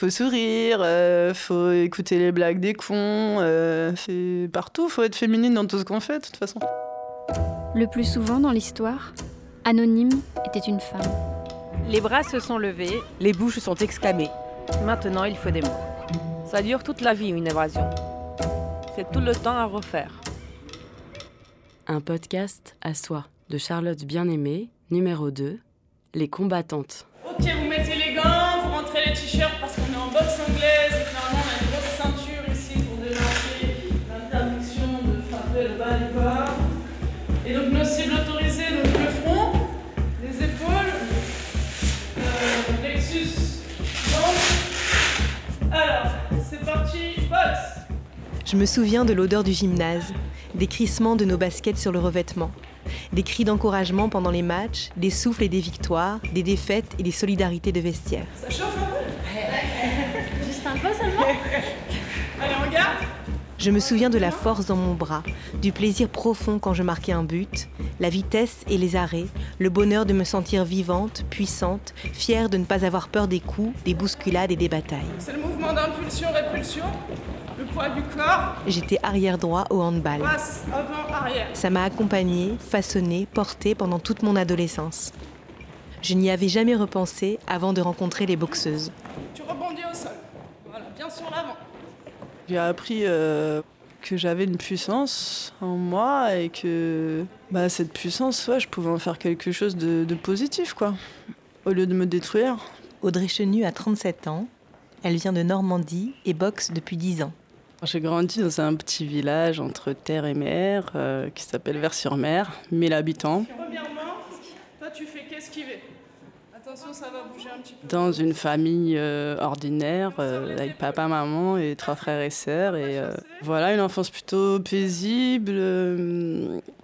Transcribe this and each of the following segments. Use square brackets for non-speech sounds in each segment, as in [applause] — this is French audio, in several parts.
Faut sourire, euh, faut écouter les blagues des cons, euh, c'est partout, faut être féminine dans tout ce qu'on fait de toute façon. Le plus souvent dans l'histoire, Anonyme était une femme. Les bras se sont levés, les bouches sont exclamées. Maintenant, il faut des mots. Ça dure toute la vie, une évasion. C'est tout le temps à refaire. Un podcast à soi de Charlotte Bien-Aimée, numéro 2, Les combattantes. Ok, vous mettez les gants, vous rentrez t-shirts parce qu'on est en boxe anglaise et clairement on a une grosse ceinture ici pour dénoncer l'interdiction de frapper le bas du corps. Et donc nos cibles autorisées, donc le front, les épaules, euh, Lexus, ventre. Alors, c'est parti, boxe Je me souviens de l'odeur du gymnase, des crissements de nos baskets sur le revêtement, des cris d'encouragement pendant les matchs, des souffles et des victoires, des défaites et des solidarités de vestiaire. Ça chauffe un peu [laughs] Juste un peu seulement [laughs] Allez, on regarde Je me souviens de la force dans mon bras, du plaisir profond quand je marquais un but, la vitesse et les arrêts, le bonheur de me sentir vivante, puissante, fière de ne pas avoir peur des coups, des bousculades et des batailles. C'est le mouvement d'impulsion-répulsion, poids du corps, J'étais arrière droit au handball. passe, avant, arrière. Ça m'a accompagnée, façonnée, portée pendant toute mon adolescence. Je n'y avais jamais repensé avant de rencontrer les boxeuses. Tu rebondis au sol. Voilà, bien sur l'avant. J'ai appris euh, que j'avais une puissance en moi et que bah, cette puissance, ouais, je pouvais en faire quelque chose de, de positif, quoi. Au lieu de me détruire. Audrey Chenu a 37 ans. Elle vient de Normandie et boxe depuis 10 ans. J'ai grandi dans un petit village entre terre et mer euh, qui s'appelle Vers-sur-Mer, 1000 habitants. Premièrement, toi tu fais qu'esquiver. Attention, ça va bouger un petit peu. Dans une famille euh, ordinaire, euh, avec papa, maman et trois frères et sœurs. Et euh, voilà, une enfance plutôt paisible,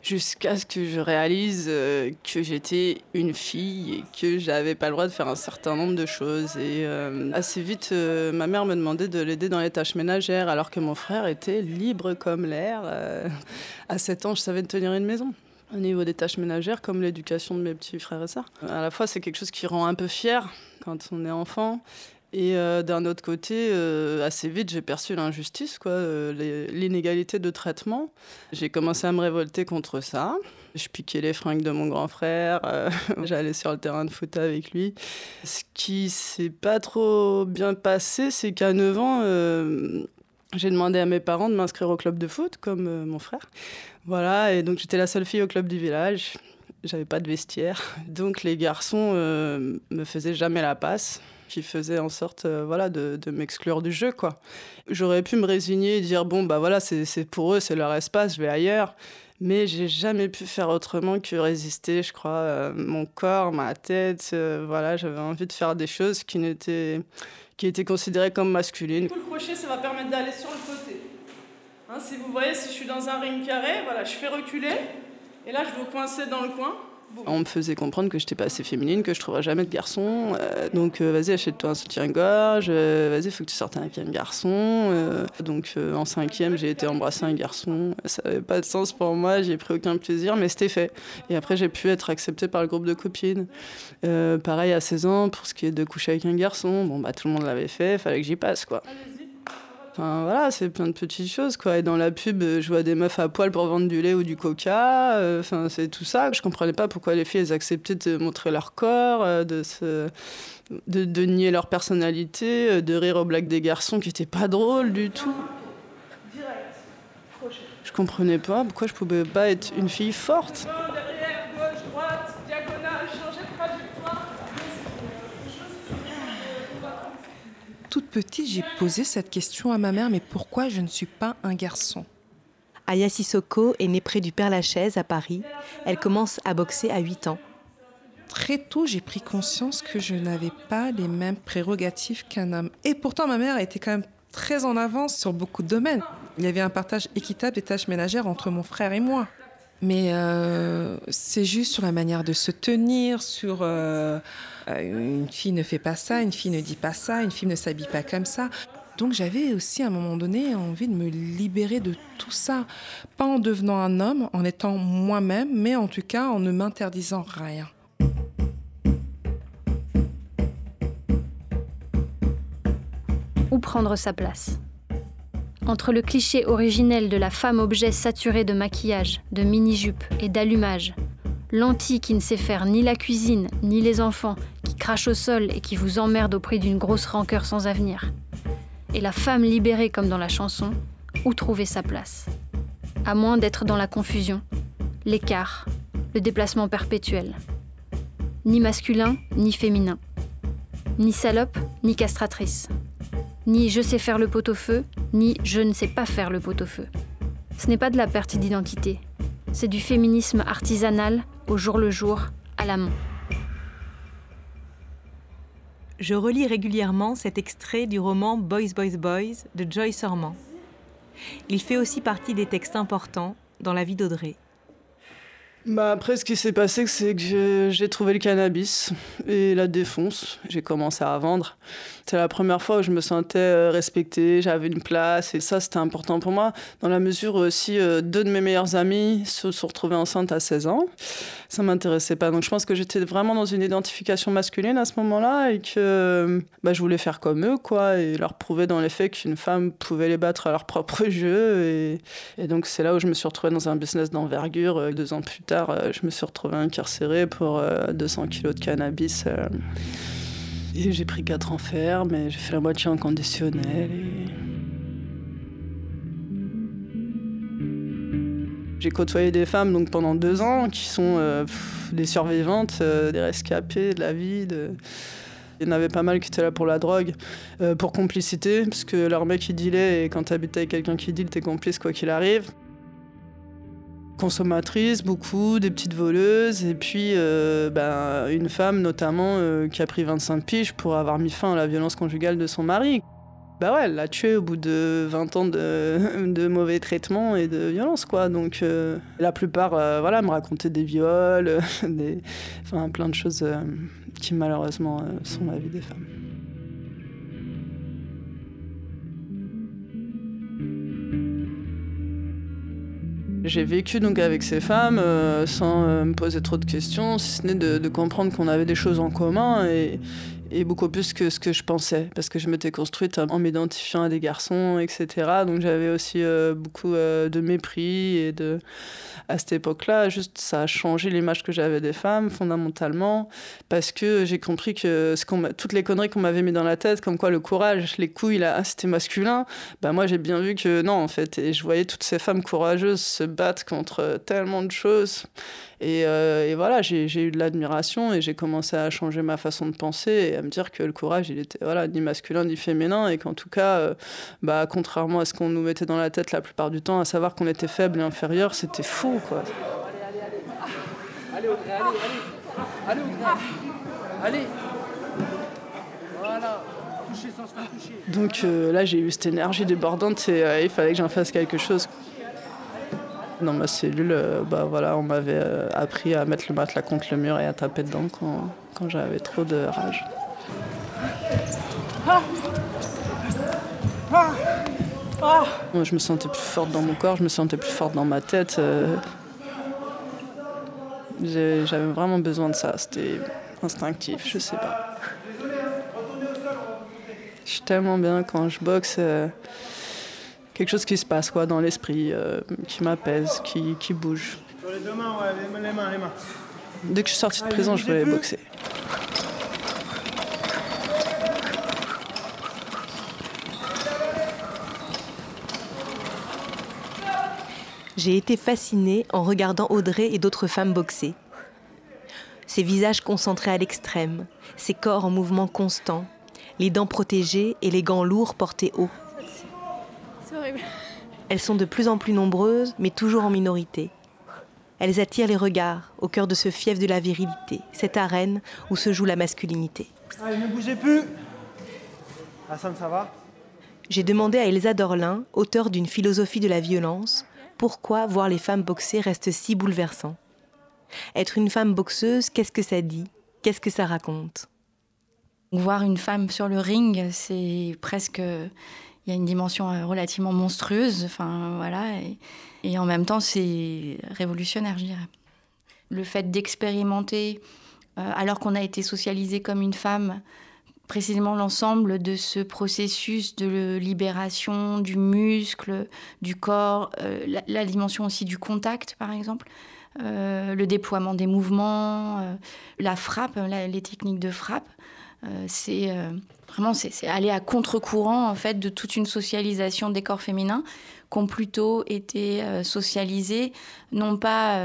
jusqu'à ce que je réalise que j'étais une fille et que j'avais pas le droit de faire un certain nombre de choses. Et assez vite, ma mère me demandait de l'aider dans les tâches ménagères, alors que mon frère était libre comme l'air. À 7 ans, je savais tenir une maison. Au niveau des tâches ménagères, comme l'éducation de mes petits frères et sœurs. À la fois, c'est quelque chose qui rend un peu fier quand on est enfant. Et euh, d'un autre côté, euh, assez vite, j'ai perçu l'injustice, quoi, euh, l'inégalité de traitement. J'ai commencé à me révolter contre ça. Je piquais les fringues de mon grand frère, [laughs] j'allais sur le terrain de foot avec lui. Ce qui s'est pas trop bien passé, c'est qu'à 9 ans, j'ai demandé à mes parents de m'inscrire au club de foot, comme euh, mon frère. Voilà, et donc j'étais la seule fille au club du village. J'avais pas de vestiaire. [laughs] Donc les garçons euh, me faisaient jamais la passe, qui faisaient en sorte euh, voilà, de, m'exclure du jeu. quoi. J'aurais pu me résigner et dire bon, bah voilà, c'est pour eux, c'est leur espace, je vais ailleurs. Mais j'ai jamais pu faire autrement que résister, je crois. Euh, mon corps, ma tête, voilà, j'avais envie de faire des choses qui, n'étaient- qui étaient considérées comme masculines. Du le crochet, ça va permettre d'aller sur le côté. Hein, si vous voyez, si je suis dans un ring carré, voilà, je fais reculer. Et là, je vais coincer dans le coin. On me faisait comprendre que j'étais pas assez féminine, que je trouverais jamais de garçon. euh, donc euh, vas-y, achète-toi un soutien-gorge. euh, vas-y, faut que tu sortes un garçon. euh. donc en cinquième, j'ai été embrasser un garçon. Ça avait pas de sens pour moi, j'y ai pris aucun plaisir, mais c'était fait. Et après, j'ai pu être acceptée par le groupe de copines. Pareil à 16 ans, pour ce qui est de coucher avec un garçon, bon bah tout le monde l'avait fait, fallait que j'y passe quoi. Enfin voilà, c'est plein de petites choses quoi. Et dans la pub, euh, je vois des meufs à poil pour vendre du lait ou du coca. euh, Enfin, c'est tout ça. Je comprenais pas pourquoi les filles elles acceptaient de montrer leur corps, euh, de se de, de nier leur personnalité, de rire aux blagues des garçons qui étaient pas drôles du tout. Je comprenais pas pourquoi je pouvais pas être une fille forte. Main derrière, gauche, droite, diagonale, changer de trajectoire. Toute petite, j'ai posé cette question à ma mère, mais pourquoi je ne suis pas un garçon? Aya Sissoko est née près du Père-Lachaise à Paris. Elle commence à boxer à 8 ans. Très tôt, j'ai pris conscience que je n'avais pas les mêmes prérogatives qu'un homme. Et pourtant, ma mère était quand même très en avance sur beaucoup de domaines. Il y avait un partage équitable des tâches ménagères entre mon frère et moi. Mais euh, c'est juste sur la manière de se tenir, sur euh, euh, une fille ne fait pas ça, une fille ne dit pas ça, une fille ne s'habille pas comme ça. Donc j'avais aussi à un moment donné envie de me libérer de tout ça. Pas en devenant un homme, en étant moi-même, mais en tout cas en ne m'interdisant rien. où prendre sa place? Entre le cliché originel de la femme objet saturée de maquillage, de mini-jupe et d'allumage, l'anti qui ne sait faire ni la cuisine ni les enfants, qui crache au sol et qui vous emmerde au prix d'une grosse rancœur sans avenir, et la femme libérée comme dans la chanson, où trouver sa place? À moins d'être dans la confusion, l'écart, le déplacement perpétuel. Ni masculin, ni féminin. Ni salope, ni castratrice. Ni je sais faire le pot-au-feu, je ne sais pas faire le pot-au-feu. Ce n'est pas de la perte d'identité, c'est du féminisme artisanal, au jour le jour, à la main. Je relis régulièrement cet extrait du roman Boys, Boys, Boys de Joyce Orman. Il fait aussi partie des textes importants dans la vie d'Audrey. Bah après, ce qui s'est passé, c'est que j'ai trouvé le cannabis et la défonce. J'ai commencé à vendre. C'était la première fois où je me sentais euh, respectée, j'avais une place et ça, c'était important pour moi. Dans la mesure où aussi euh, deux de mes meilleurs amis se sont retrouvés enceintes à 16 ans. Ça m'intéressait pas. Donc je pense que j'étais vraiment dans une identification masculine à ce moment-là et que bah, je voulais faire comme eux, quoi, et leur prouver dans les faits qu'une femme pouvait les battre à leur propre [laughs] jeu. Et, donc c'est là où je me suis retrouvée dans un business d'envergure euh, deux ans plus tard euh, je me suis retrouvée incarcérée pour 200 euh, kilos de cannabis. Euh. et j'ai pris 4 ans ferme et j'ai fait la moitié en conditionnel. J'ai côtoyé des femmes donc pendant deux ans qui sont des survivantes, des rescapées de la vie. Il y en avait pas mal qui étaient là pour la drogue, pour complicité, parce que leur mec il dealait et quand t'habites avec quelqu'un qui deal, t'es complice quoi qu'il arrive consommatrice, beaucoup, des petites voleuses, et puis euh, ben, une femme notamment euh, qui a pris 25 piges pour avoir mis fin à la violence conjugale de son mari. Bah ouais, elle l'a tué au bout de 20 ans de, [laughs] de mauvais traitements et de violence, quoi. Donc euh, la plupart, voilà, me racontaient des viols, [laughs] des, enfin plein de choses qui malheureusement sont la vie des femmes. J'ai vécu donc avec ces femmes euh, sans euh, me poser trop de questions, si ce n'est de, comprendre qu'on avait des choses en commun et, et, beaucoup plus que ce que je pensais, parce que je m'étais construite en m'identifiant à des garçons, etc. Donc j'avais aussi euh, beaucoup de mépris et de à cette époque-là, juste ça a changé l'image que j'avais des femmes fondamentalement parce que j'ai compris que ce toutes les conneries qu'on m'avait mis dans la tête, comme quoi le courage, les couilles, là, c'était masculin. Bah moi j'ai bien vu que non en fait, et je voyais toutes ces femmes courageuses se battre contre tellement de choses. Et, euh, et voilà, j'ai eu de l'admiration et j'ai commencé à changer ma façon de penser et à me dire que le courage, il était voilà, ni masculin ni féminin et qu'en tout cas, euh, bah, contrairement à ce qu'on nous mettait dans la tête la plupart du temps, à savoir qu'on était faible et inférieur, c'était faux. Quoi. Allez, allez, allez, allez, allez, allez, voilà. Donc euh, là, j'ai eu cette énergie débordante et il fallait que j'en fasse quelque chose. Dans ma cellule, euh, bah voilà, on m'avait euh, appris à mettre le matelas contre le mur et à taper dedans quand, quand j'avais trop de rage. je me sentais plus forte dans mon corps, je me sentais plus forte dans ma tête. Euh. J'avais vraiment besoin de ça, c'était instinctif, je sais pas. Je suis tellement bien quand je boxe quelque chose qui se passe quoi, dans l'esprit, euh, qui m'apaise, qui, qui, bouge. les mains, les mains. Dès que je suis sortie de prison, je voulais boxer. J'ai été fascinée en regardant Audrey et d'autres femmes boxer. Ces visages concentrés à l'extrême, ces corps en mouvement constant, les dents protégées et les gants lourds portés haut. Elles sont de plus en plus nombreuses, mais toujours en minorité. Elles attirent les regards au cœur de ce fief de la virilité, cette arène où se joue la masculinité. Allez, ne bougez plus Hassan, ça va? J'ai demandé à Elsa Dorlin, auteure d'une philosophie de la violence, pourquoi voir les femmes boxer reste si bouleversant. Être une femme boxeuse, qu'est-ce que ça dit? Qu'est-ce que ça raconte? Voir une femme sur le ring, c'est presque il y a une dimension euh, relativement monstrueuse. Enfin, voilà. Et, en même temps, c'est révolutionnaire, je dirais. Le fait d'expérimenter, euh, alors qu'on a été socialisé comme une femme, précisément l'ensemble de ce processus de libération du muscle, du corps, euh, la, dimension aussi du contact, par exemple, le déploiement des mouvements, la frappe, les techniques de frappe. C'est vraiment c'est aller à contre-courant en fait de toute une socialisation des corps féminins qui ont plutôt été socialisés, non pas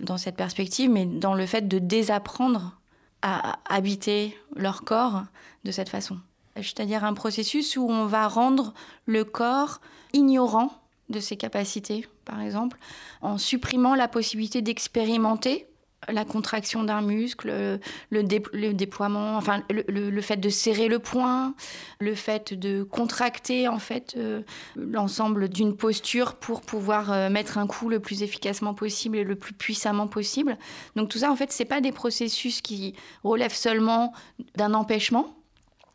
dans cette perspective, mais dans le fait de désapprendre à habiter leur corps de cette façon. C'est-à-dire un processus où on va rendre le corps ignorant de ses capacités, par exemple, en supprimant la possibilité d'expérimenter la contraction d'un muscle, le, déploiement, enfin le, fait de serrer le poing, le fait de contracter en fait euh, l'ensemble d'une posture pour pouvoir euh, mettre un coup le plus efficacement possible et le plus puissamment possible. Donc tout ça en fait c'est pas des processus qui relèvent seulement d'un empêchement,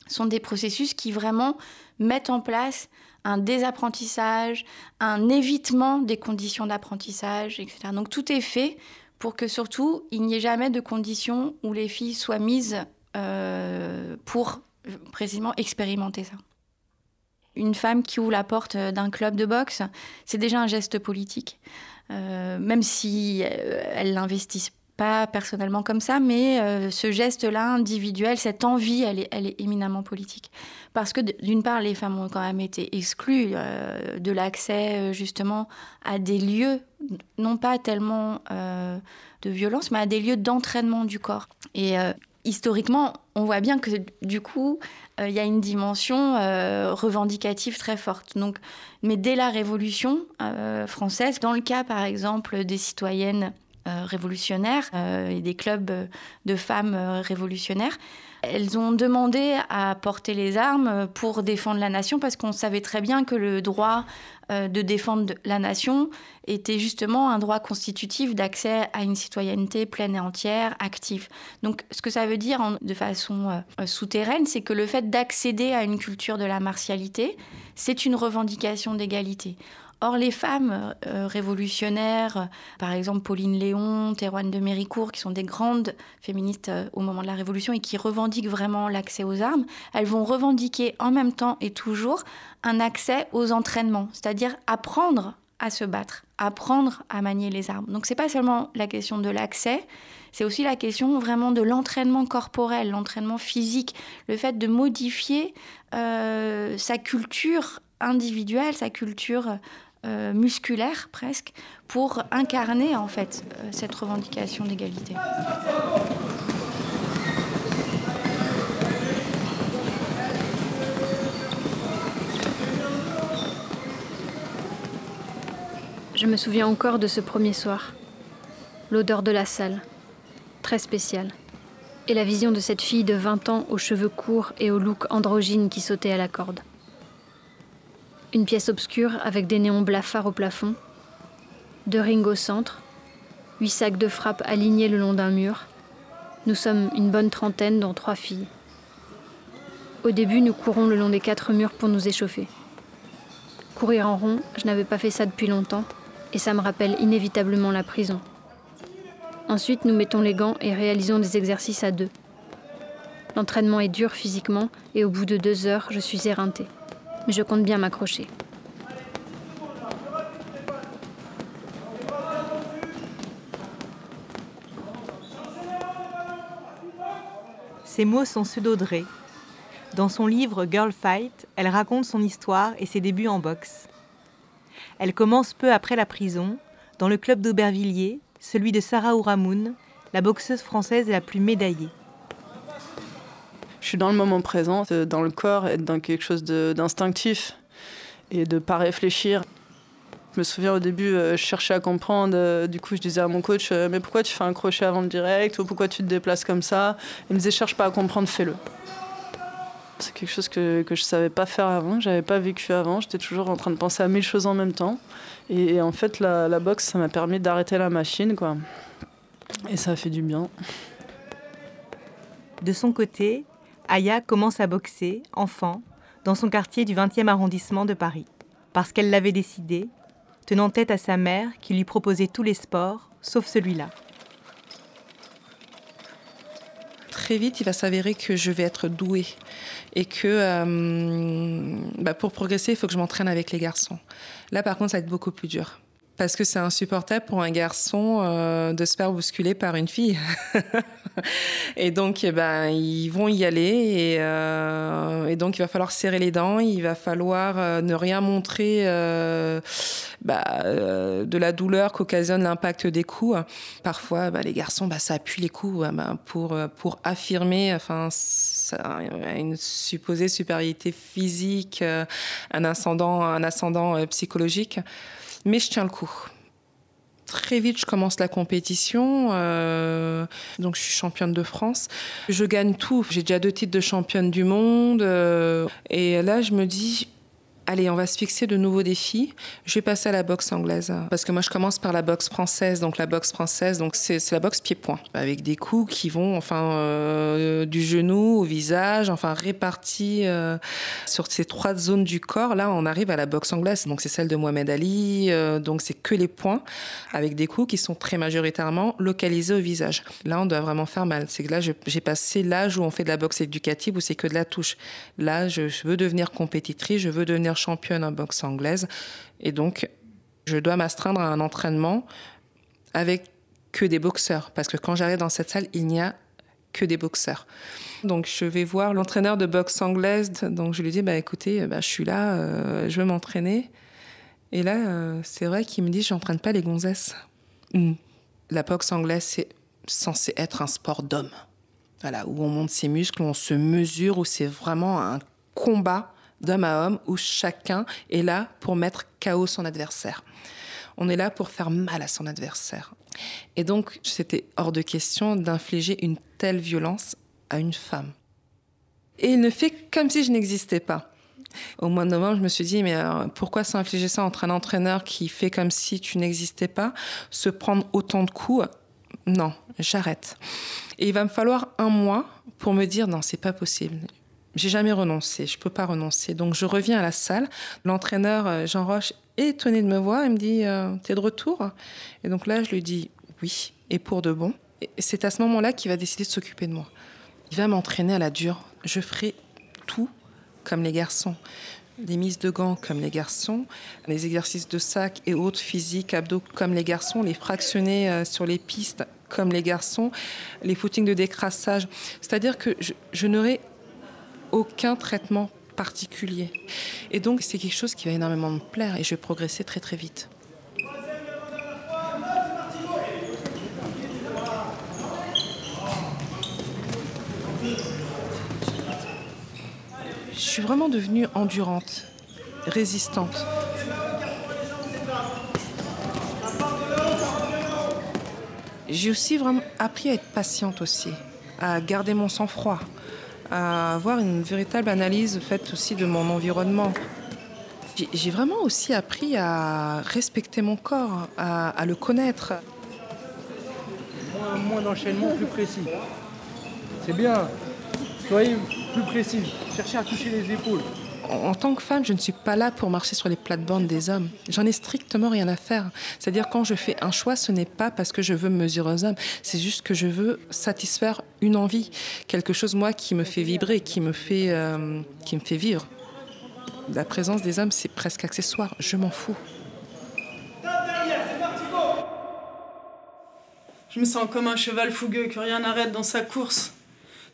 sont des processus qui vraiment mettent en place un désapprentissage, un évitement des conditions d'apprentissage, etc. Donc tout est fait pour que surtout il n'y ait jamais de conditions où les filles soient mises euh, pour précisément expérimenter ça. Une femme qui ouvre la porte d'un club de boxe, c'est déjà un geste politique, euh, même si euh, elle l'investisse pas personnellement comme ça, mais euh, ce geste-là individuel, cette envie, elle est, éminemment politique. Parce que d'une part, les femmes ont quand même été exclues euh, de l'accès euh, justement à des lieux, non pas tellement de violence, mais à des lieux d'entraînement du corps. Et historiquement, on voit bien que du coup, il y a une dimension revendicative très forte. Donc, mais dès la Révolution française, dans le cas par exemple des citoyennes révolutionnaires euh, et des clubs de femmes euh, révolutionnaires. Elles ont demandé à porter les armes pour défendre la nation parce qu'on savait très bien que le droit de défendre la nation était justement un droit constitutif d'accès à une citoyenneté pleine et entière, active. Donc ce que ça veut dire de façon souterraine, c'est que le fait d'accéder à une culture de la martialité, c'est une revendication d'égalité. Or, les femmes euh, révolutionnaires, par exemple Pauline Léon, Théroigne de Méricourt, qui sont des grandes féministes euh, au moment de la Révolution et qui revendiquent vraiment l'accès aux armes, elles vont revendiquer en même temps et toujours un accès aux entraînements, c'est-à-dire apprendre à se battre, apprendre à manier les armes. Donc, c'est pas seulement la question de l'accès, c'est aussi la question vraiment de l'entraînement corporel, l'entraînement physique, le fait de modifier euh, sa culture individuelle, sa culture euh, musculaire presque pour incarner en fait euh, cette revendication d'égalité. Je me souviens encore de ce premier soir. L'odeur de la salle, très spéciale. Et la vision de cette fille de 20 ans aux cheveux courts et au look androgyne qui sautait à la corde. Une pièce obscure avec des néons blafards au plafond, deux rings au centre, huit sacs de frappe alignés le long d'un mur. Nous sommes une bonne trentaine, dont trois filles. Au début, nous courons le long des quatre murs pour nous échauffer. Courir en rond, je n'avais pas fait ça depuis longtemps, et ça me rappelle inévitablement la prison. Ensuite, nous mettons les gants et réalisons des exercices à deux. L'entraînement est dur physiquement, et au bout de deux heures, je suis éreintée mais je compte bien m'accrocher. Ces mots sont ceux d'Audrey. Dans son livre Girl Fight, elle raconte son histoire et ses débuts en boxe. Elle commence peu après la prison, dans le club d'Aubervilliers, celui de Sarah Ouramoun, la boxeuse française la plus médaillée suis dans le moment présent, euh, dans le corps, être dans quelque chose d'instinctif et de pas réfléchir. Je me souviens au début, euh, je cherchais à comprendre. Euh, du coup, je disais à mon coach, mais pourquoi tu fais un crochet avant le direct ou pourquoi tu te déplaces comme ça? Il me disait, cherche pas à comprendre, fais-le. C'est quelque chose que, que je savais pas faire avant, que j'avais pas vécu avant. J'étais toujours en train de penser à mille choses en même temps. Et, en fait, la, la boxe, ça m'a permis d'arrêter la machine, quoi. Et ça a fait du bien. De son côté, Aya commence à boxer, enfant, dans son quartier du 20e arrondissement de Paris, parce qu'elle l'avait décidé, tenant tête à sa mère qui lui proposait tous les sports, sauf celui-là. très vite, il va s'avérer que je vais être douée et que euh, bah, pour progresser, il faut que je m'entraîne avec les garçons. Là, par contre, ça va être beaucoup plus dur parce que c'est insupportable pour un garçon euh, de se faire bousculer par une fille. [laughs] et donc, eh ben, ils vont y aller et, euh, et, donc il va falloir serrer les dents, il va falloir euh, ne rien montrer bah, de la douleur qu'occasionne l'impact des coups. Parfois, bah, les garçons, bah, ça appuie les coups bah, pour, pour affirmer enfin, une supposée supériorité physique, un ascendant, un ascendant psychologique mais je tiens le coup. Très vite, je commence la compétition. Euh, donc, je suis championne de France. Je gagne tout. J'ai déjà deux titres de championne du monde. Euh, et là, je me dis, allez, on va se fixer de nouveaux défis. Je vais passer à la boxe anglaise. Parce que moi, je commence par la boxe française. Donc, la boxe française, c'est la boxe pied-point. Avec des coups qui vont, enfin, euh, du genou au visage, enfin, répartis euh, sur ces trois zones du corps. Là, on arrive à la boxe anglaise. Donc, c'est celle de Mohamed Ali. Euh, donc, c'est que les points avec des coups qui sont très majoritairement localisés au visage. Là, on doit vraiment faire mal. C'est que là, j'ai passé l'âge où on fait de la boxe éducative où c'est que de la touche. Là, je, je veux devenir compétitrice, je veux devenir championne en boxe anglaise. Et donc, je dois m'astreindre à un entraînement avec que des boxeurs. Parce que quand j'arrive dans cette salle, il n'y a que des boxeurs. Donc, je vais voir l'entraîneur de boxe anglaise. Donc, je lui dis, bah, écoutez, bah, je suis là, euh, je veux m'entraîner. Et là, euh, c'est vrai qu'il me dit, j'entraîne pas les gonzesses. La boxe anglaise, c'est censé être un sport d'homme. Voilà, où on monte ses muscles, où on se mesure, où c'est vraiment un combat d'homme à homme où chacun est là pour mettre KO son adversaire. On est là pour faire mal à son adversaire. Et donc, c'était hors de question d'infliger une telle violence à une femme. Et il ne fait comme si je n'existais pas. Au mois de novembre, je me suis dit, mais pourquoi s'infliger ça entre un entraîneur qui fait comme si tu n'existais pas, se prendre autant de coups? Non, j'arrête. Et il va me falloir un mois pour me dire, non, c'est pas possible. J'ai jamais renoncé, je peux pas renoncer. Donc je reviens à la salle. L'entraîneur euh, Jean Roche est étonné de me voir. Il me dit euh, T'es de retour? Et donc là, je lui dis Oui, et pour de bon. Et c'est à ce moment-là qu'il va décider de s'occuper de moi. Il va m'entraîner à la dure. Je ferai tout comme les garçons. Les mises de gants comme les garçons, les exercices de sac et autres physiques, abdos comme les garçons, les fractionnés euh, sur les pistes comme les garçons, les footings de décrassage. C'est-à-dire que je, je n'aurai aucun traitement particulier. Et donc c'est quelque chose qui va énormément me plaire et je vais progresser très très vite. Je suis vraiment devenue endurante, résistante. J'ai aussi vraiment appris à être patiente aussi, à garder mon sang-froid, à avoir une véritable analyse faite aussi de mon environnement. J'ai vraiment aussi appris à respecter mon corps, à, le connaître. Moins, moins d'enchaînement, plus précis. C'est bien. Soyez plus précis. Cherchez à toucher les épaules. En tant que femme, je ne suis pas là pour marcher sur les plates-bandes des hommes. J'en ai strictement rien à faire. C'est-à-dire quand je fais un choix, ce n'est pas parce que je veux me mesurer aux hommes. C'est juste que je veux satisfaire une envie, quelque chose moi qui me fait vibrer, qui me fait, euh, qui me fait vivre. La présence des hommes, c'est presque accessoire. Je m'en fous. Je me sens comme un cheval fougueux que rien n'arrête dans sa course.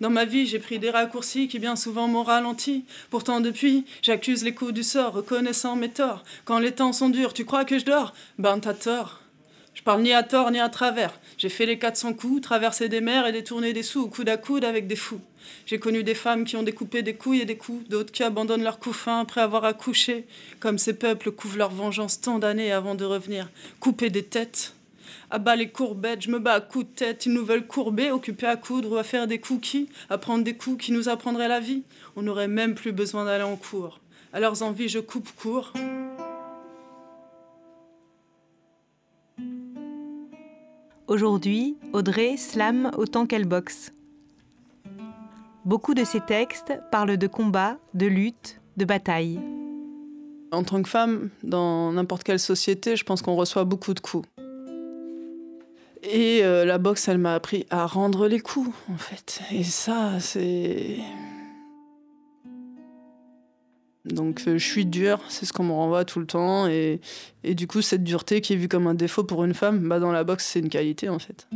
Dans ma vie, j'ai pris des raccourcis qui bien souvent m'ont ralenti. Pourtant, depuis, j'accuse les coups du sort, reconnaissant mes torts. Quand les temps sont durs, tu crois que je dors? Ben, t'as tort. Je parle ni à tort ni à travers. J'ai fait les 400 coups, traversé des mers et détourné des sous, coude à coude avec des fous. J'ai connu des femmes qui ont découpé des couilles et des coups, d'autres qui abandonnent leurs coups fins après avoir accouché, comme ces peuples couvrent leur vengeance tant d'années avant de revenir, couper des têtes. À bas les courbettes, je me bats à coups de tête. Ils nous veulent courber, occupés à coudre ou à faire des cookies, à prendre des coups qui nous apprendraient la vie. On n'aurait même plus besoin d'aller en cours. À leurs envies, je coupe court. Aujourd'hui, Audrey slame autant qu'elle boxe. Beaucoup de ses textes parlent de combat, de lutte, de bataille. En tant que femme, dans n'importe quelle société, je pense qu'on reçoit beaucoup de coups. Et euh, la boxe, elle m'a appris à rendre les coups, en fait. Et ça, c'est. Donc euh, je suis dure, c'est ce qu'on me renvoie tout le temps. Et, et, du coup, cette dureté qui est vue comme un défaut pour une femme, bah, dans la boxe, c'est une qualité, en fait.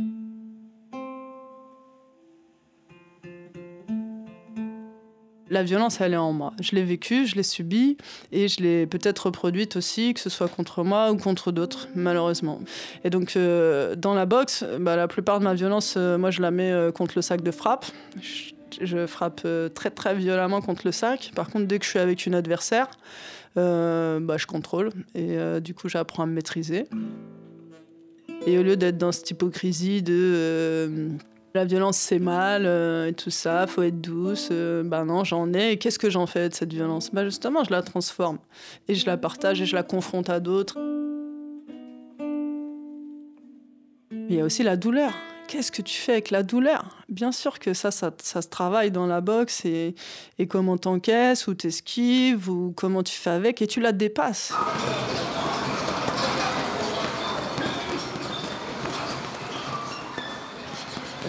La violence, elle est en moi. Je l'ai vécue, je l'ai subie et je l'ai peut-être reproduite aussi, que ce soit contre moi ou contre d'autres, malheureusement. Et donc, euh, dans la boxe, bah, la plupart de ma violence, euh, moi, je la mets euh, contre le sac de frappe. Je, frappe très, très violemment contre le sac. Par contre, dès que je suis avec une adversaire, bah, je contrôle et du coup, j'apprends à me maîtriser. Et au lieu d'être dans cette hypocrisie de la violence c'est mal euh, tout ça, faut être douce. Euh, ben non, j'en ai. Qu'est-ce que j'en fais de cette violence? Ben justement, je la transforme et je la partage et je la confronte à d'autres. Il y a aussi la douleur. Qu'est-ce que tu fais avec la douleur? Bien sûr que ça, ça, se travaille dans la boxe et, et comment t'encaisses ou t'esquives ou comment tu fais avec et tu la dépasses.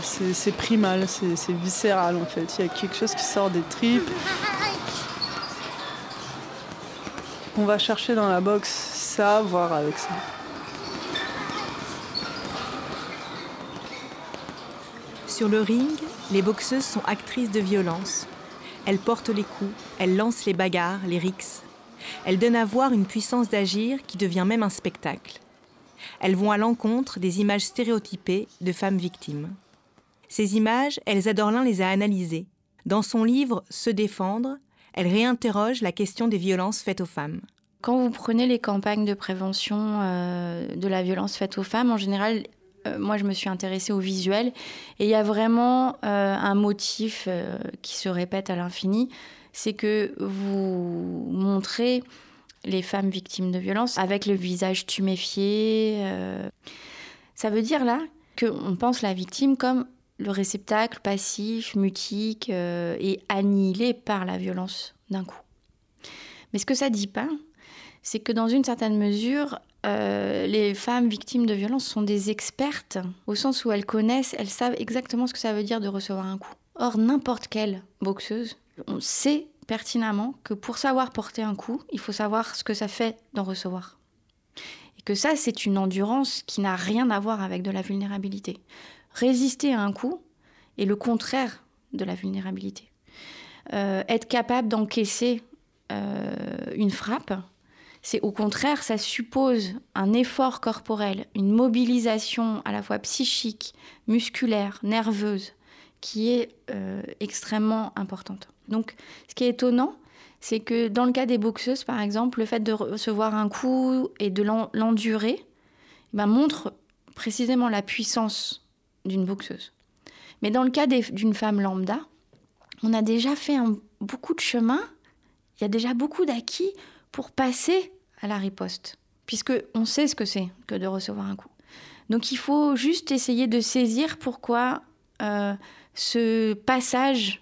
C'est primal, c'est viscéral en fait. Il y a quelque chose qui sort des tripes. On va chercher dans la boxe ça, voir avec ça. Sur le ring, les boxeuses sont actrices de violence. Elles portent les coups, elles lancent les bagarres, les rixes. Elles donnent à voir une puissance d'agir qui devient même un spectacle. Elles vont à l'encontre des images stéréotypées de femmes victimes. Ces images, Elsa Dorlin les a analysées. Dans son livre Se défendre, elle réinterroge la question des violences faites aux femmes. Quand vous prenez les campagnes de prévention euh, de la violence faite aux femmes, en général, euh, moi je me suis intéressée au visuel et il y a vraiment euh, un motif qui se répète à l'infini, c'est que vous montrez les femmes victimes de violences avec le visage tuméfié. Ça veut dire là qu'on pense la victime comme le réceptacle passif, mutique euh, et annihilé par la violence d'un coup. Mais ce que ça dit pas, c'est que dans une certaine mesure, euh, les femmes victimes de violence sont des expertes, au sens où elles connaissent, elles savent exactement ce que ça veut dire de recevoir un coup. Or, n'importe quelle boxeuse, on sait pertinemment que pour savoir porter un coup, il faut savoir ce que ça fait d'en recevoir. Et que ça, c'est une endurance qui n'a rien à voir avec de la vulnérabilité résister à un coup est le contraire de la vulnérabilité. Euh, être capable d'encaisser euh, une frappe, c'est au contraire, ça suppose un effort corporel, une mobilisation à la fois psychique, musculaire, nerveuse, qui est euh, extrêmement importante. Donc, ce qui est étonnant, c'est que dans le cas des boxeuses, par exemple, le fait de recevoir un coup et de l'endurer ben, montre précisément la puissance d'une boxeuse. Mais dans le cas d'une femme lambda, on a déjà fait beaucoup de chemin, il y a déjà beaucoup d'acquis pour passer à la riposte, puisque on sait ce que c'est que de recevoir un coup. Donc il faut juste essayer de saisir pourquoi euh, ce passage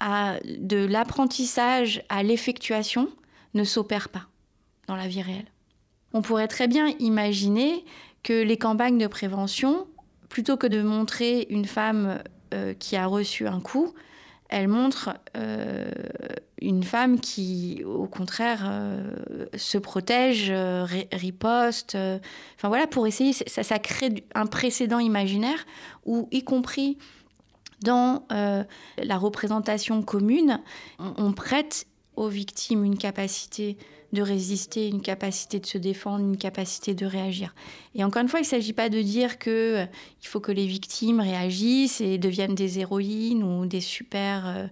de l'apprentissage à l'effectuation ne s'opère pas dans la vie réelle. On pourrait très bien imaginer que les campagnes de prévention plutôt que de montrer une femme euh, qui a reçu un coup, elle montre euh, une femme qui, au contraire, euh, se protège, riposte. Enfin voilà, pour essayer, ça, ça, crée un précédent imaginaire où, y compris dans la représentation commune, on prête aux victimes une capacité de résister, une capacité de se défendre, une capacité de réagir. Et encore une fois, il ne s'agit pas de dire qu'il euh, faut que les victimes réagissent et deviennent des héroïnes ou des super euh,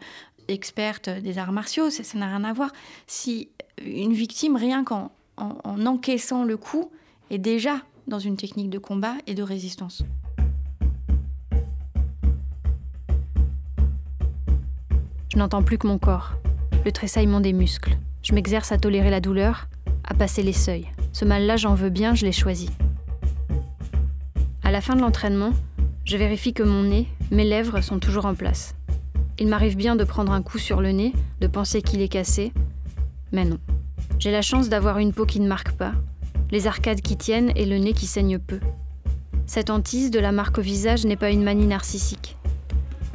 expertes des arts martiaux, ça n'a rien à voir. Si une victime, rien qu'en en encaissant le coup, est déjà dans une technique de combat et de résistance. Je n'entends plus que mon corps, le tressaillement des muscles. Je m'exerce à tolérer la douleur, à passer les seuils. Ce mal-là, j'en veux bien, je l'ai choisi. À la fin de l'entraînement, je vérifie que mon nez, mes lèvres sont toujours en place. Il m'arrive bien de prendre un coup sur le nez, de penser qu'il est cassé, mais non. J'ai la chance d'avoir une peau qui ne marque pas, les arcades qui tiennent et le nez qui saigne peu. Cette hantise de la marque au visage n'est pas une manie narcissique.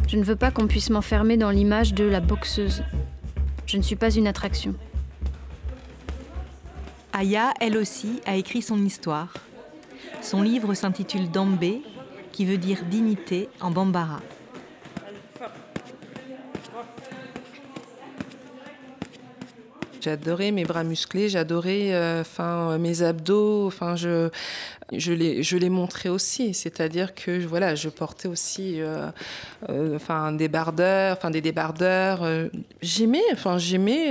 Je ne veux pas qu'on puisse m'enfermer dans l'image de la boxeuse. Je ne suis pas une attraction. Aya, elle aussi, a écrit son histoire. Son livre s'intitule Dambé, qui veut dire dignité en bambara. J'adorais mes bras musclés, j'adorais euh, enfin mes abdos, enfin je je les je les montrais aussi, c'est-à-dire que voilà, je portais aussi euh, euh, enfin des bardeurs, enfin des débardeurs, j'aimais, enfin j'aimais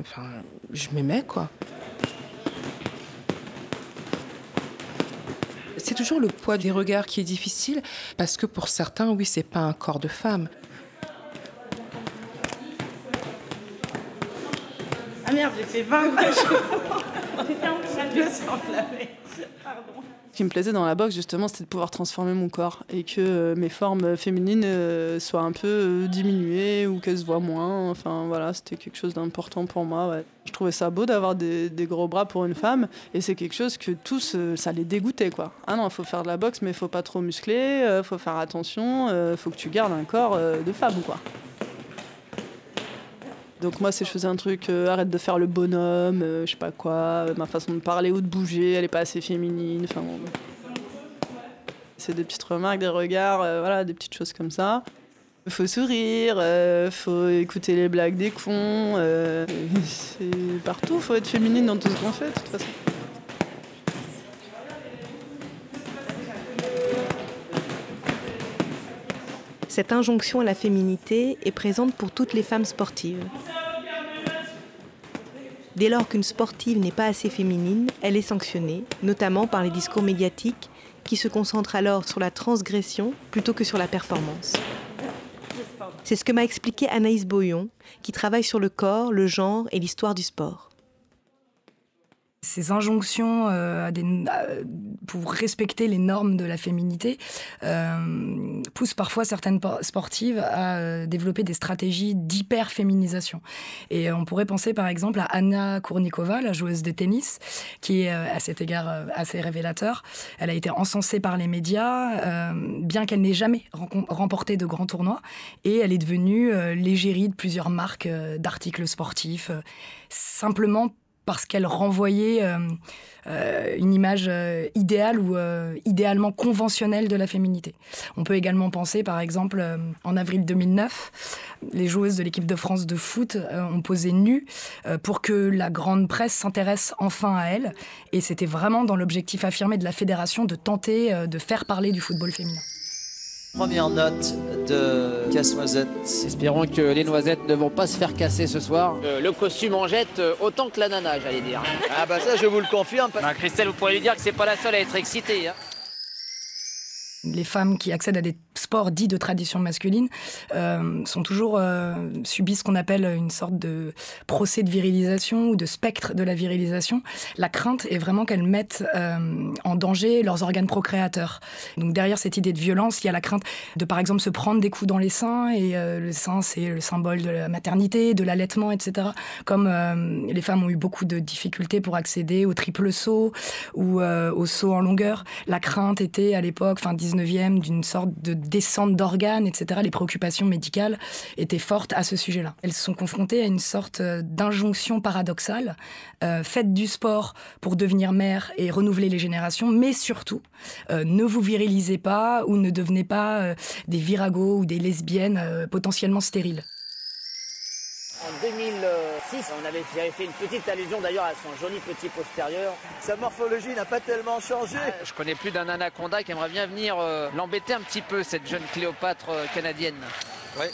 enfin je m'aimais quoi. C'est toujours le poids des regards qui est difficile parce que pour certains, oui, c'est pas un corps de femme. Ah merde, j'ai fait 20 Pardon. Ce qui me plaisait dans la boxe, justement, c'était de pouvoir transformer mon corps et que euh, mes formes féminines euh, soient un peu euh, diminuées ou qu'elles se voient moins. Enfin, voilà, c'était quelque chose d'important pour moi. Je trouvais ça beau d'avoir des, des, gros bras pour une femme et c'est quelque chose que tous, ça les dégoûtait, quoi. Ah non, il faut faire de la boxe, mais il faut pas trop muscler, il faut faire attention, il faut que tu gardes un corps de femme, quoi. Donc moi, si je faisais un truc, euh, arrête de faire le bonhomme, euh, je sais pas quoi, euh, ma façon de parler ou de bouger, elle est pas assez féminine. Enfin. C'est des petites remarques, des regards, voilà, des petites choses comme ça. Faut sourire, faut écouter les blagues des cons. [laughs] c'est partout, faut être féminine dans tout ce qu'on fait, de toute façon. Cette injonction à la féminité est présente pour toutes les femmes sportives. Dès lors qu'une sportive n'est pas assez féminine, elle est sanctionnée, notamment par les discours médiatiques qui se concentrent alors sur la transgression plutôt que sur la performance. C'est ce que m'a expliqué Anaïs Boyon, qui travaille sur le corps, le genre et l'histoire du sport ces injonctions euh, pour respecter les normes de la féminité euh, poussent parfois certaines sportives à euh, développer des stratégies d'hyper-féminisation. Et on pourrait penser par exemple à Anna Kournikova, la joueuse de tennis, qui est à cet égard assez révélateur. Elle a été encensée par les médias, bien qu'elle n'ait jamais remporté de grands tournois, et elle est devenue l'égérie de plusieurs marques d'articles sportifs, simplement parce qu'elle renvoyait euh, euh, une image euh, idéale ou idéalement conventionnelle de la féminité. On peut également penser, par exemple, en avril 2009, les joueuses de l'équipe de France de foot ont posé nues pour que la grande presse s'intéresse enfin à elles. Et c'était vraiment dans l'objectif affirmé de la fédération de tenter de faire parler du football féminin. Première note de casse-noisette. Espérons que les noisettes ne vont pas se faire casser ce soir. Euh, le costume en jette euh, autant que la nana, j'allais dire. Ah bah ça, je vous le confirme. Bah, Christelle, vous pourriez lui dire que c'est pas la seule à être excitée. Hein les femmes qui accèdent à des sports dits de tradition masculine euh, sont toujours euh, subissent ce qu'on appelle une sorte de procès de virilisation ou de spectre de la virilisation. La crainte est vraiment qu'elles mettent euh, en danger leurs organes procréateurs. Donc derrière cette idée de violence, il y a la crainte de par exemple se prendre des coups dans les seins et euh, le sein c'est le symbole de la maternité, de l'allaitement, etc. Comme les femmes ont eu beaucoup de difficultés pour accéder au triple saut ou au saut en longueur, la crainte était à l'époque, fin 19e, d'une sorte de descente d'organes, etc. Les préoccupations médicales étaient fortes à ce sujet-là. Elles se sont confrontées à une sorte euh, d'injonction paradoxale. Euh, faites du sport pour devenir mère et renouveler les générations, mais surtout, euh, ne vous virilisez pas ou ne devenez pas des viragos ou des lesbiennes potentiellement stériles. En 2006, on avait fait une petite allusion d'ailleurs à son joli petit postérieur. Sa morphologie n'a pas tellement changé. Ah, je connais plus d'un anaconda qui aimerait bien venir euh, l'embêter un petit peu, cette jeune Cléopâtre euh, canadienne. Ouais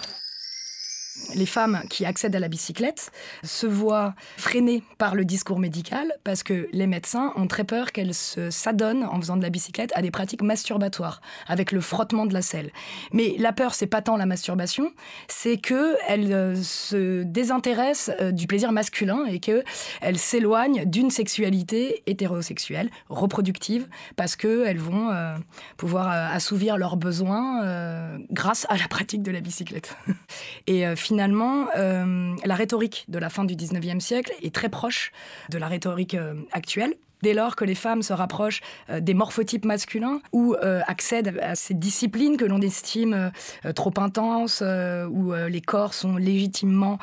les femmes qui accèdent à la bicyclette se voient freinées par le discours médical parce que les médecins ont très peur qu'elles s'adonnent en faisant de la bicyclette à des pratiques masturbatoires avec le frottement de la selle. Mais la peur, c'est pas tant la masturbation, c'est que elles euh, se désintéressent euh, du plaisir masculin et que elles s'éloignent d'une sexualité hétérosexuelle reproductive parce que elles vont euh, pouvoir assouvir leurs besoins grâce à la pratique de la bicyclette. [laughs] et finalement, euh, la rhétorique de la fin du 19e siècle est très proche de la rhétorique euh, actuelle. Dès lors que les femmes se rapprochent euh, des morphotypes masculins ou euh, accèdent à ces disciplines que l'on estime euh, trop intenses, où les corps sont légitimement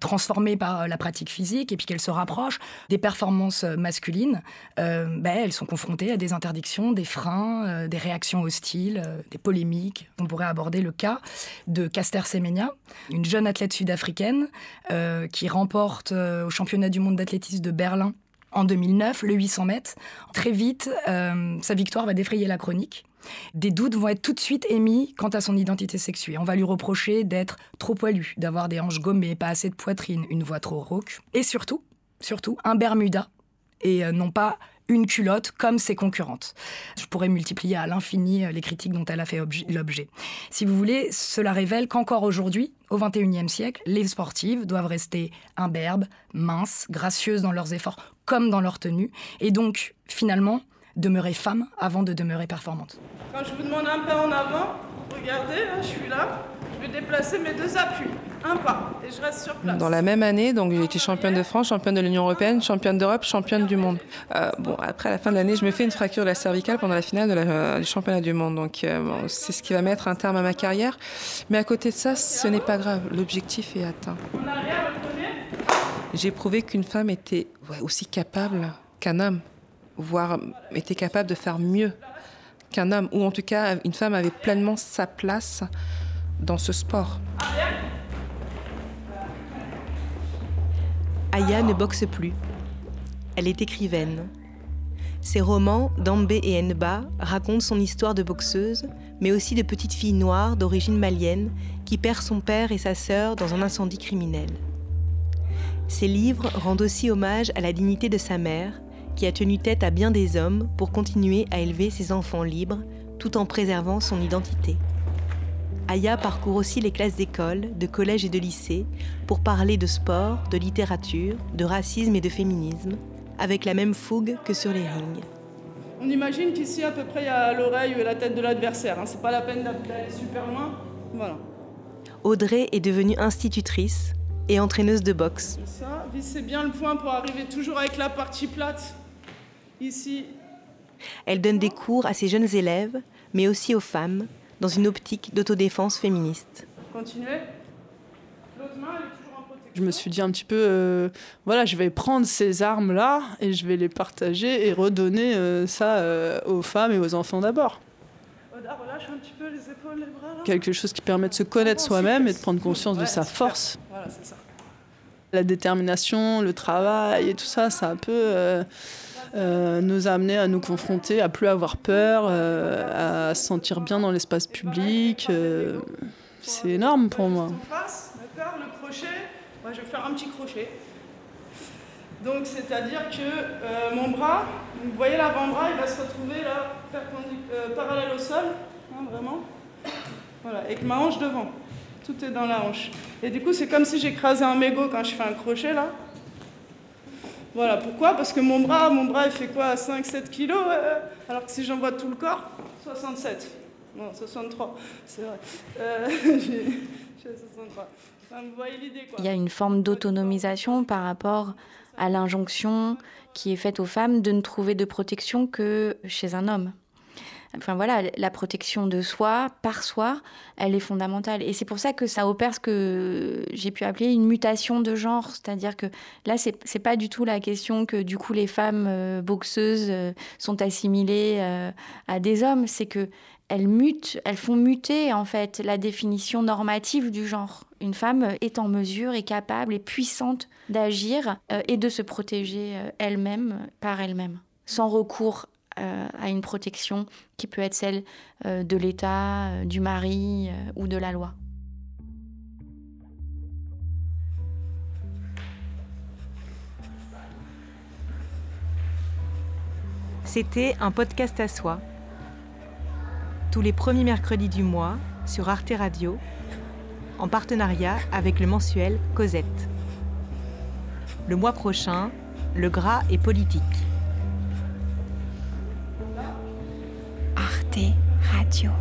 transformés par la pratique physique, et puis qu'elles se rapprochent des performances masculines, ben, elles sont confrontées à des interdictions, des freins, des réactions hostiles, des polémiques. On pourrait aborder le cas de Caster Semenya, une jeune athlète sud-africaine qui remporte au championnat du monde d'athlétisme de Berlin en 2009, le 800 mètres. Très vite, euh, sa victoire va défrayer la chronique. Des doutes vont être tout de suite émis quant à son identité sexuelle. On va lui reprocher d'être trop poilu, d'avoir des hanches gommées, pas assez de poitrine, une voix trop rauque. Et surtout, surtout, un Bermuda. Et euh, non pas une culotte comme ses concurrentes. Je pourrais multiplier à l'infini euh, les critiques dont elle a fait l'objet. Si vous voulez, cela révèle qu'encore aujourd'hui, au XXIe siècle, les sportives doivent rester imberbes, minces, gracieuses dans leurs efforts comme dans leur tenue, et donc finalement demeurer femme avant de demeurer performante. Quand je vous demande un pas en avant, regardez, je suis là, je vais déplacer mes deux appuis un pas et je reste sur place. Dans la même année, donc j'ai été championne de France, championne de l'Union européenne, championne d'Europe, championne du monde. Euh, bon, après à la fin de l'année, je me fais une fracture de la cervicale pendant la finale de la, euh, du championnat du monde. Donc euh, c'est ce qui va mettre un terme à ma carrière. Mais à côté de ça, ce n'est pas grave. L'objectif est atteint. J'ai prouvé qu'une femme était aussi capable qu'un homme, voire était capable de faire mieux qu'un homme, ou en tout cas une femme avait pleinement sa place dans ce sport. Aya ne boxe plus. Elle est écrivaine. Ses romans, Dambé et Enba, racontent son histoire de boxeuse, mais aussi de petite fille noire d'origine malienne qui perd son père et sa sœur dans un incendie criminel. Ses livres rendent aussi hommage à la dignité de sa mère, qui a tenu tête à bien des hommes pour continuer à élever ses enfants libres tout en préservant son identité. Aya parcourt aussi les classes d'école, de collège et de lycée pour parler de sport, de littérature, de racisme et de féminisme, avec la même fougue que sur les rings. On imagine qu'ici, à peu près, il y a l'oreille ou la tête de l'adversaire. Hein. C'est pas la peine d'aller super loin. Voilà. Audrey est devenue institutrice et entraîneuse de boxe. Ça, bien le point pour arriver toujours avec la partie plate. Ici. Elle donne des cours à ses jeunes élèves, mais aussi aux femmes, dans une optique d'autodéfense féministe. Continuez. Je me suis dit un petit peu, euh, voilà, je vais prendre ces armes-là et je vais les partager et redonner euh, ça euh, aux femmes et aux enfants d'abord. relâche un petit peu les épaules, les bras. Là. Quelque chose qui permet de se connaître soi-même et de prendre conscience de sa force. Voilà, c'est ça. La détermination, le travail et tout ça, c'est un peu euh, nous a amené à nous confronter, à plus avoir peur, euh, à se sentir bien dans l'espace public. Euh, c'est énorme pour moi. Le crochet, je vais faire un petit crochet. Donc c'est-à-dire que mon bras, vous voyez l'avant-bras, il va se retrouver là, parallèle au sol, hein, vraiment. Voilà, avec ma hanche devant. Tout est dans la hanche. Et du coup, c'est comme si j'écrasais un mégot quand je fais un crochet là. Voilà, pourquoi? Parce que mon bras, mon bras, il fait quoi? 5-7 kilos Alors que si j'envoie tout le corps, 67. Non, 63, c'est vrai. Euh, [laughs] j'ai 63. vous voyez l'idée. Il y a une forme d'autonomisation par rapport à l'injonction qui est faite aux femmes de ne trouver de protection que chez un homme. Enfin voilà, la protection de soi, par soi, elle est fondamentale. Et c'est pour ça que ça opère ce que j'ai pu appeler une mutation de genre. C'est-à-dire que là, c'est, n'est pas du tout la question que du coup les femmes euh, boxeuses euh, sont assimilées euh, à des hommes. C'est que elles mutent, elles font muter en fait la définition normative du genre. Une femme est en mesure, est capable, est puissante d'agir et de se protéger elle-même par elle-même, sans recours à une protection qui peut être celle euh, de l'État, euh, du mari ou de la loi. C'était un podcast à soi, tous les premiers mercredis du mois sur Arte Radio, en partenariat avec le mensuel Cosette. Le mois prochain, le gras est politique. radio.com